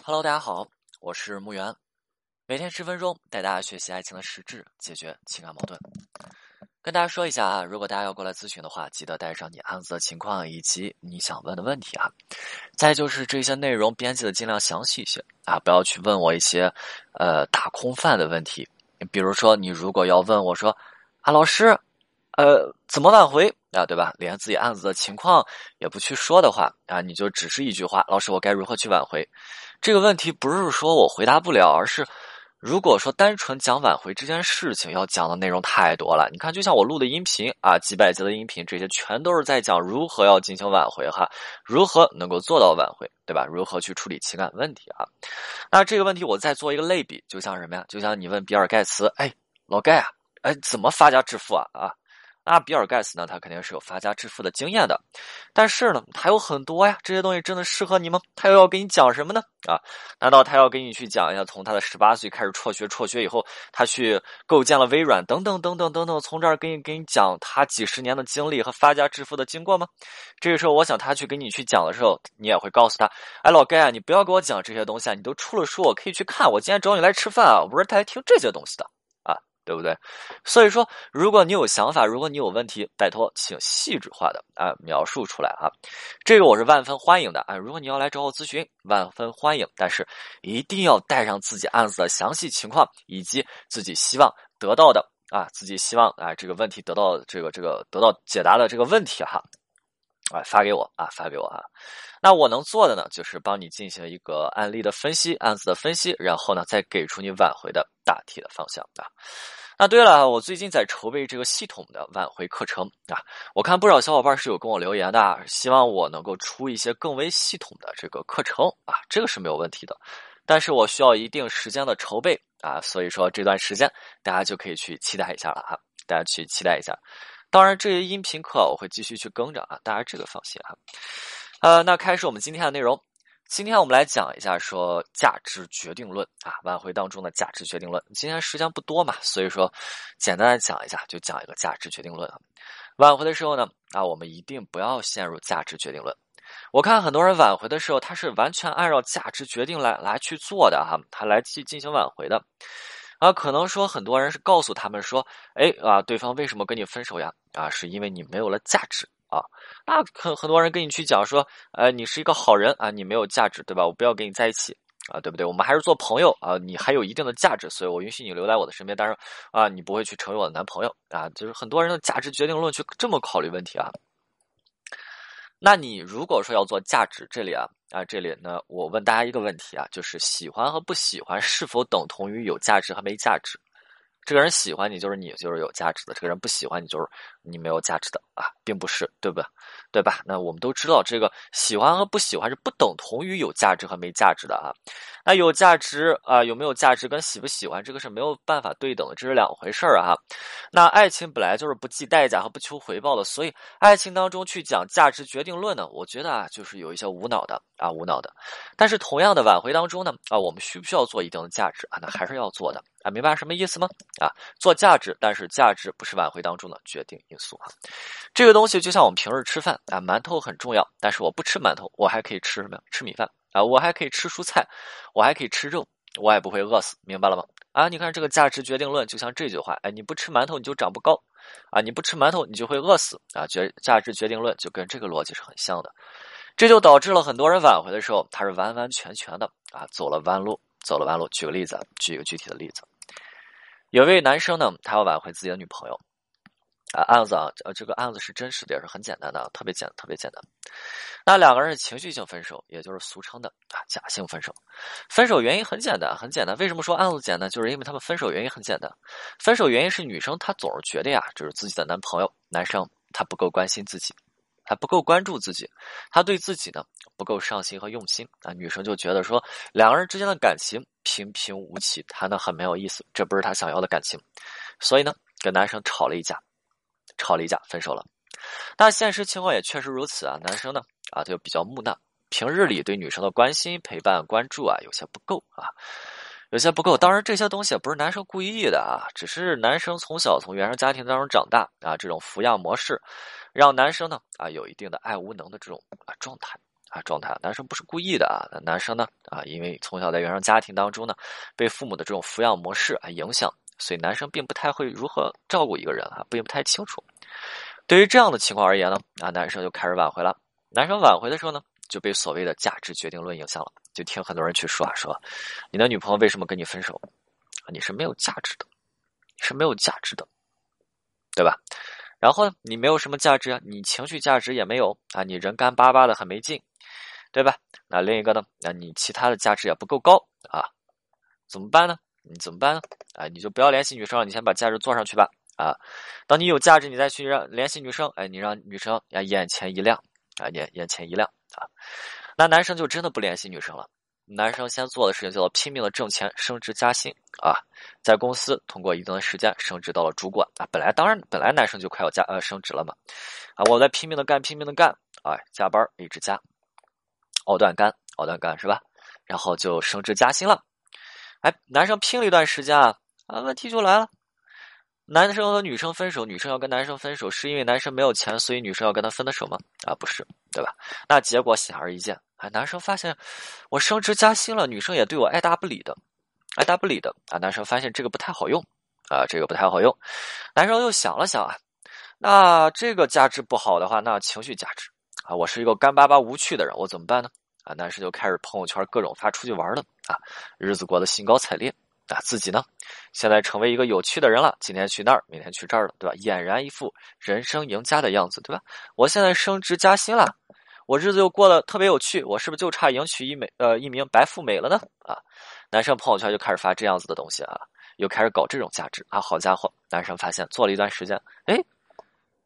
Hello，大家好，我是木源，每天十分钟带大家学习爱情的实质，解决情感矛盾。跟大家说一下啊，如果大家要过来咨询的话，记得带上你案子的情况以及你想问的问题啊。再就是这些内容编辑的尽量详细一些啊，不要去问我一些呃大空泛的问题。比如说，你如果要问我说啊，老师，呃，怎么挽回啊，对吧？连自己案子的情况也不去说的话啊，你就只是一句话，老师，我该如何去挽回？这个问题不是说我回答不了，而是如果说单纯讲挽回这件事情，要讲的内容太多了。你看，就像我录的音频啊，几百集的音频，这些全都是在讲如何要进行挽回哈，如何能够做到挽回，对吧？如何去处理情感问题啊？那这个问题我再做一个类比，就像什么呀？就像你问比尔盖茨，哎，老盖啊，哎，怎么发家致富啊？啊？那比尔盖茨呢？他肯定是有发家致富的经验的，但是呢，还有很多呀。这些东西真的适合你吗？他又要给你讲什么呢？啊？难道他要给你去讲一下，从他的十八岁开始辍学，辍学以后他去构建了微软，等等等等等等，从这儿给你给你讲他几十年的经历和发家致富的经过吗？这个时候，我想他去给你去讲的时候，你也会告诉他：哎，老盖啊，你不要给我讲这些东西啊，你都出了书，我可以去看。我今天找你来吃饭啊，我不是来听这些东西的。对不对？所以说，如果你有想法，如果你有问题，拜托，请细致化的啊描述出来啊，这个我是万分欢迎的啊。如果你要来找我咨询，万分欢迎，但是一定要带上自己案子的详细情况以及自己希望得到的啊，自己希望啊这个问题得到这个这个得到解答的这个问题哈，啊发给我啊发给我啊。那我能做的呢，就是帮你进行一个案例的分析、案子的分析，然后呢，再给出你挽回的大体的方向啊。那对了，我最近在筹备这个系统的挽回课程啊。我看不少小伙伴是有跟我留言的，希望我能够出一些更为系统的这个课程啊，这个是没有问题的。但是我需要一定时间的筹备啊，所以说这段时间大家就可以去期待一下了哈，大家去期待一下。当然，这些音频课我会继续去跟着啊，大家这个放心啊。呃，那开始我们今天的内容。今天我们来讲一下说价值决定论啊，挽回当中的价值决定论。今天时间不多嘛，所以说简单的讲一下，就讲一个价值决定论啊。挽回的时候呢，啊，我们一定不要陷入价值决定论。我看很多人挽回的时候，他是完全按照价值决定来来去做的哈，他来去进行挽回的。啊，可能说很多人是告诉他们说，哎啊，对方为什么跟你分手呀？啊，是因为你没有了价值。啊，那很很多人跟你去讲说，呃，你是一个好人啊，你没有价值，对吧？我不要跟你在一起啊，对不对？我们还是做朋友啊，你还有一定的价值，所以我允许你留在我的身边。但是啊，你不会去成为我的男朋友啊，就是很多人的价值决定论去这么考虑问题啊。那你如果说要做价值，这里啊啊，这里呢，我问大家一个问题啊，就是喜欢和不喜欢是否等同于有价值和没价值？这个人喜欢你，就是你就是有价值的；这个人不喜欢你，就是你没有价值的啊，并不是，对不对？对吧？那我们都知道，这个喜欢和不喜欢是不等同于有价值和没价值的啊。那有价值啊，有没有价值跟喜不喜欢这个是没有办法对等的，这是两回事儿啊。那爱情本来就是不计代价和不求回报的，所以爱情当中去讲价值决定论呢，我觉得啊，就是有一些无脑的啊，无脑的。但是同样的挽回当中呢，啊，我们需不需要做一定的价值啊？那还是要做的啊，明白什么意思吗？啊，做价值，但是价值不是挽回当中的决定因素啊。这个东西就像我们平日吃饭啊，馒头很重要，但是我不吃馒头，我还可以吃什么呀？吃米饭啊，我还可以吃蔬菜，我还可以吃肉，我也不会饿死，明白了吗？啊，你看这个价值决定论，就像这句话，哎，你不吃馒头你就长不高，啊，你不吃馒头你就会饿死，啊，决价值决定论就跟这个逻辑是很像的，这就导致了很多人挽回的时候，他是完完全全的啊走了弯路，走了弯路。举个例子，举一个具体的例子。有位男生呢，他要挽回自己的女朋友，啊，案子啊，呃，这个案子是真实的，也是很简单的，特别简，特别简单。那两个人是情绪性分手，也就是俗称的啊假性分手。分手原因很简单，很简单。为什么说案子简单？就是因为他们分手原因很简单。分手原因是女生她总是觉得呀，就是自己的男朋友，男生他不够关心自己，还不够关注自己，他对自己呢不够上心和用心啊。女生就觉得说，两个人之间的感情。平平无奇，谈的很没有意思，这不是他想要的感情，所以呢，跟男生吵了一架，吵了一架，分手了。那现实情况也确实如此啊，男生呢，啊他，就比较木讷，平日里对女生的关心、陪伴、关注啊，有些不够啊，有些不够。当然，这些东西也不是男生故意的啊，只是男生从小从原生家庭当中长大啊，这种抚养模式，让男生呢，啊，有一定的爱无能的这种啊状态。啊状态，男生不是故意的啊，男生呢啊，因为从小在原生家庭当中呢，被父母的这种抚养模式啊影响，所以男生并不太会如何照顾一个人啊，并不太清楚。对于这样的情况而言呢，啊，男生就开始挽回了。男生挽回的时候呢，就被所谓的价值决定论影响了，就听很多人去说啊，说你的女朋友为什么跟你分手？啊，你是没有价值的，是没有价值的，对吧？然后呢，你没有什么价值啊，你情绪价值也没有啊，你人干巴巴的很没劲，对吧？那另一个呢，那你其他的价值也不够高啊，怎么办呢？你怎么办呢？啊，你就不要联系女生了，你先把价值做上去吧。啊，当你有价值，你再去让联系女生，哎，你让女生呀眼前一亮，啊眼眼前一亮啊，那男生就真的不联系女生了。男生先做的事情叫做拼命的挣钱，升职加薪啊，在公司通过一定的时间升职到了主管啊。本来当然本来男生就快要加呃升职了嘛，啊，我在拼命的干，拼命的干，啊，加班一直加，熬断干，熬断干是吧？然后就升职加薪了。哎，男生拼了一段时间啊，啊，问题就来了。男生和女生分手，女生要跟男生分手，是因为男生没有钱，所以女生要跟他分的手吗？啊，不是，对吧？那结果显而易见，啊，男生发现我升职加薪了，女生也对我爱答不理的，爱答不理的啊。男生发现这个不太好用，啊，这个不太好用。男生又想了想啊，那这个价值不好的话，那情绪价值啊，我是一个干巴巴无趣的人，我怎么办呢？啊，男生就开始朋友圈各种发出去玩了啊，日子过得兴高采烈。啊，自己呢，现在成为一个有趣的人了。今天去那儿，明天去这儿了，对吧？俨然一副人生赢家的样子，对吧？我现在升职加薪了，我日子又过得特别有趣，我是不是就差迎娶一美呃一名白富美了呢？啊，男生朋友圈就开始发这样子的东西啊，又开始搞这种价值啊。好家伙，男生发现做了一段时间，哎，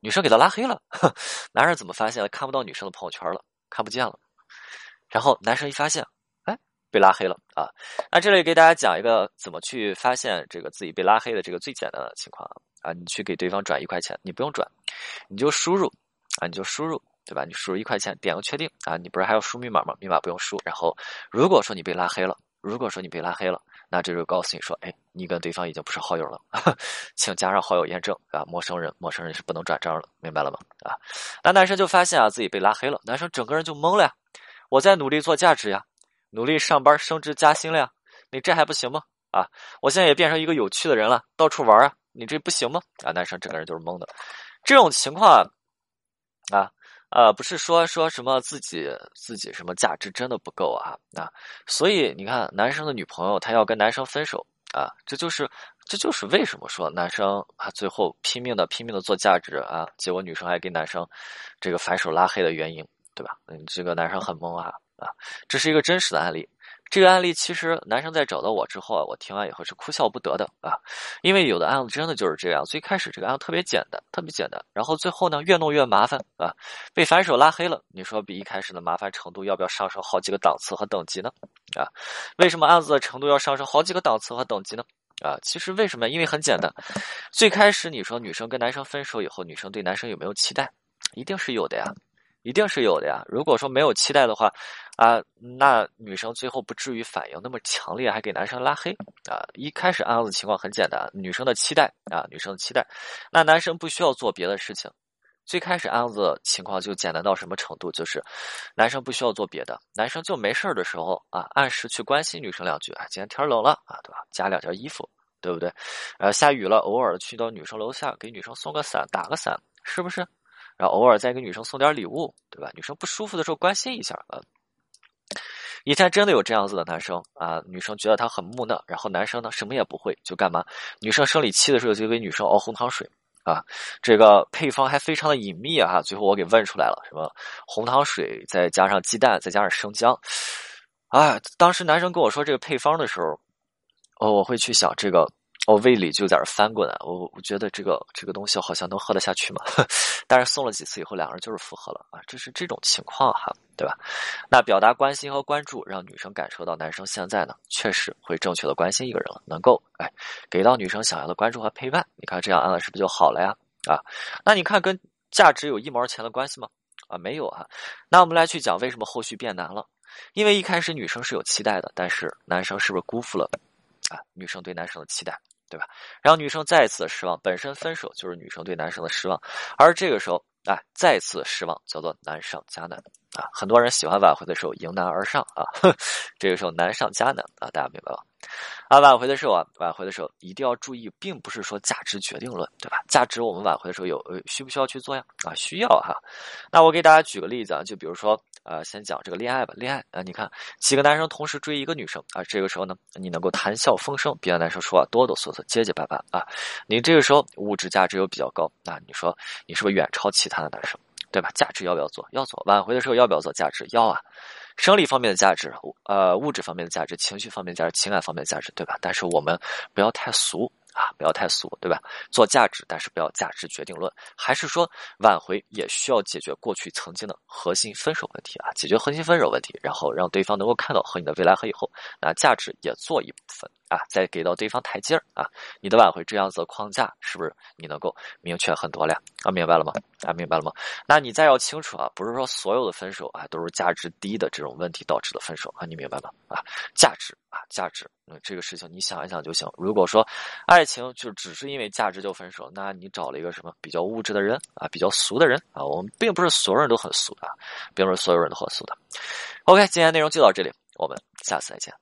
女生给他拉黑了。男人怎么发现？看不到女生的朋友圈了，看不见了。然后男生一发现。被拉黑了啊！那这里给大家讲一个怎么去发现这个自己被拉黑的这个最简单的情况啊！你去给对方转一块钱，你不用转，你就输入啊，你就输入对吧？你输入一块钱，点个确定啊！你不是还要输密码吗？密码不用输。然后如果说你被拉黑了，如果说你被拉黑了，那这就告诉你说，哎，你跟对方已经不是好友了，请加上好友验证啊！陌生人，陌生人是不能转账了，明白了吗？啊！那男生就发现啊自己被拉黑了，男生整个人就懵了呀！我在努力做价值呀！努力上班升职加薪了呀，你这还不行吗？啊，我现在也变成一个有趣的人了，到处玩啊，你这不行吗？啊，男生整个人就是懵的。这种情况啊，啊，不是说说什么自己自己什么价值真的不够啊啊，所以你看，男生的女朋友她要跟男生分手啊，这就是这就是为什么说男生啊最后拼命的拼命的做价值啊，结果女生还给男生这个反手拉黑的原因，对吧？嗯，这个男生很懵啊。啊，这是一个真实的案例。这个案例其实男生在找到我之后啊，我听完以后是哭笑不得的啊，因为有的案子真的就是这样。最开始这个案子特别简单，特别简单，然后最后呢越弄越麻烦啊，被反手拉黑了。你说比一开始的麻烦程度要不要上升好几个档次和等级呢？啊，为什么案子的程度要上升好几个档次和等级呢？啊，其实为什么？因为很简单，最开始你说女生跟男生分手以后，女生对男生有没有期待？一定是有的呀。一定是有的呀。如果说没有期待的话，啊，那女生最后不至于反应那么强烈，还给男生拉黑啊。一开始案子情况很简单，女生的期待啊，女生的期待，那男生不需要做别的事情。最开始案子情况就简单到什么程度？就是男生不需要做别的，男生就没事儿的时候啊，按时去关心女生两句啊，今天天冷了啊，对吧？加两件衣服，对不对？呃，下雨了，偶尔去到女生楼下给女生送个伞，打个伞，是不是？然后偶尔再给女生送点礼物，对吧？女生不舒服的时候关心一下啊。以前真的有这样子的男生啊，女生觉得他很木讷，然后男生呢什么也不会，就干嘛？女生生理期的时候就给女生熬红糖水啊，这个配方还非常的隐秘啊。最后我给问出来了，什么红糖水再加上鸡蛋再加上生姜，啊，当时男生跟我说这个配方的时候，哦，我会去想这个。我胃里就在这翻滚，我我觉得这个这个东西好像能喝得下去嘛？但是送了几次以后，两个人就是复合了啊，这是这种情况哈，对吧？那表达关心和关注，让女生感受到男生现在呢确实会正确的关心一个人了，能够哎给到女生想要的关注和陪伴。你看这样案子是不是就好了呀？啊，那你看跟价值有一毛钱的关系吗？啊，没有啊。那我们来去讲为什么后续变难了？因为一开始女生是有期待的，但是男生是不是辜负了啊女生对男生的期待？对吧？然后女生再次失望，本身分手就是女生对男生的失望，而这个时候，哎，再次失望叫做难上加难。啊。很多人喜欢挽回的时候迎难而上啊，这个时候难上加难啊，大家明白吧？啊，挽回的时候啊，挽回的时候一定要注意，并不是说价值决定论，对吧？价值我们挽回的时候有需不需要去做呀？啊，需要哈。那我给大家举个例子啊，就比如说呃，先讲这个恋爱吧，恋爱啊，你看几个男生同时追一个女生啊，这个时候呢，你能够谈笑风生，别的男生说话哆哆嗦嗦、结结巴巴啊，你这个时候物质价值又比较高啊，你说你是不是远超其他的男生？对吧？价值要不要做？要做。挽回的时候要不要做价值？要啊。生理方面的价值，呃，物质方面的价值，情绪方面的价值，情感方面的价值，对吧？但是我们不要太俗啊，不要太俗，对吧？做价值，但是不要价值决定论。还是说挽回也需要解决过去曾经的核心分手问题啊？解决核心分手问题，然后让对方能够看到和你的未来和以后，那价值也做一部分。啊，再给到对方台阶儿啊，你的挽回这样子的框架是不是你能够明确很多了？啊，明白了吗？啊，明白了吗？那你再要清楚啊，不是说所有的分手啊都是价值低的这种问题导致的分手啊，你明白吗？啊，价值啊，价值，嗯，这个事情你想一想就行。如果说爱情就只是因为价值就分手，那你找了一个什么比较物质的人啊，比较俗的人啊？我们并不是所有人都很俗啊，并不是所有人都很俗的。OK，今天内容就到这里，我们下次再见。